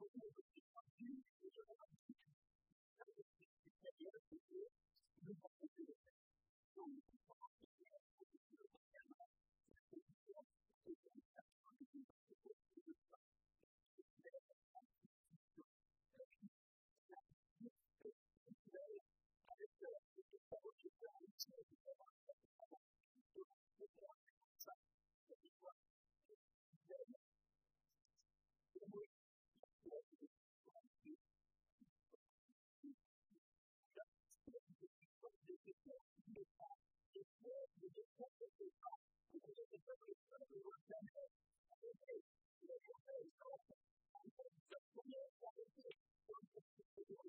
this 私たちは。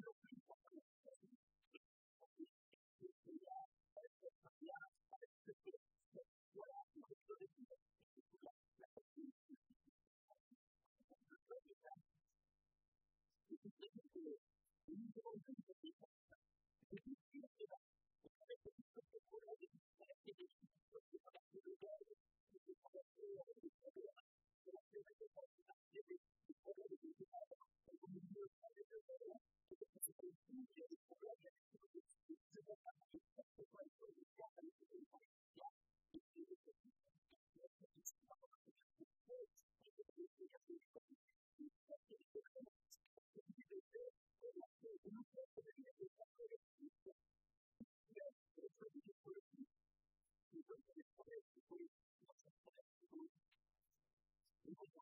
feel Thank you.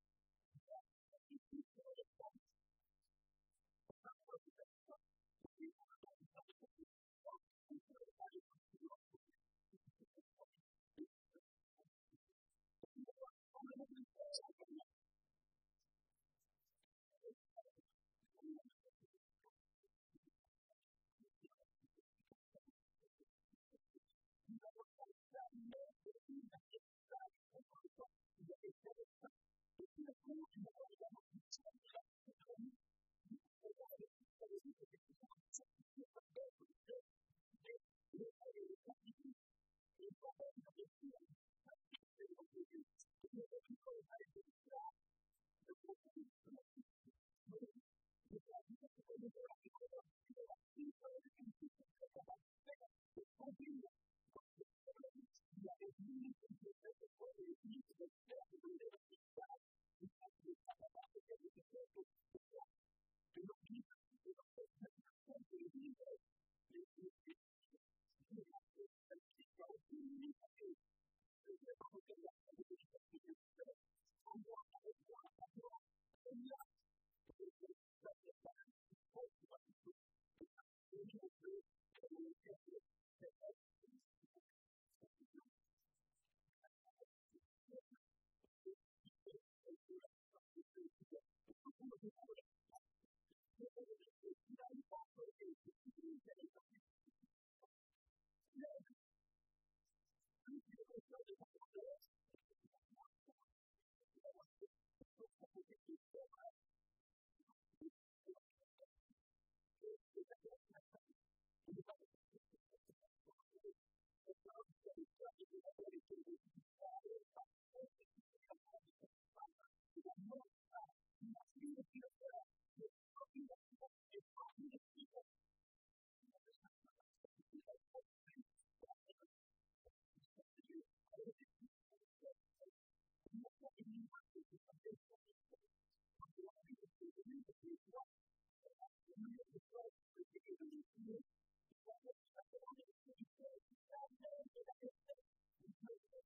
Thank you.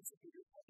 lives of your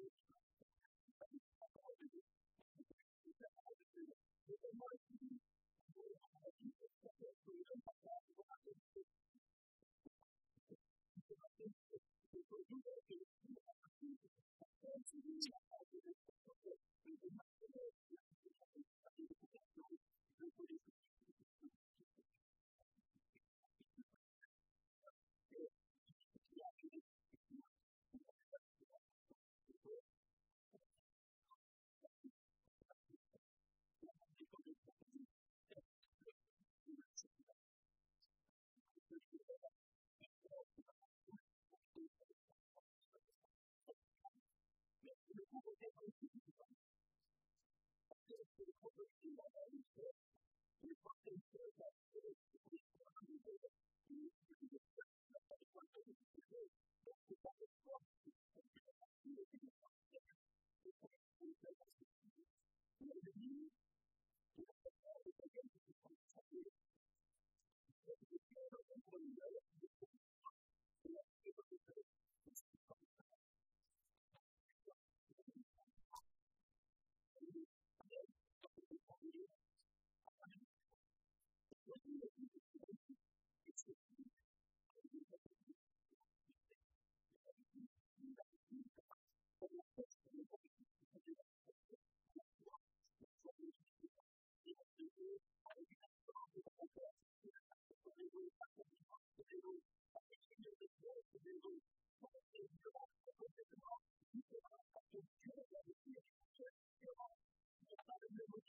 Thank you. がないんで、結構、先生だって、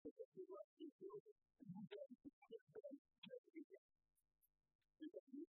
すぐに終わっていくように、その後、私たちはよくない。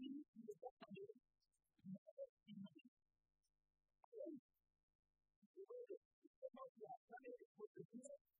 Thank you.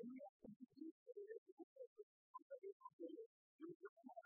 que no es un problema, es un problema, es un problema,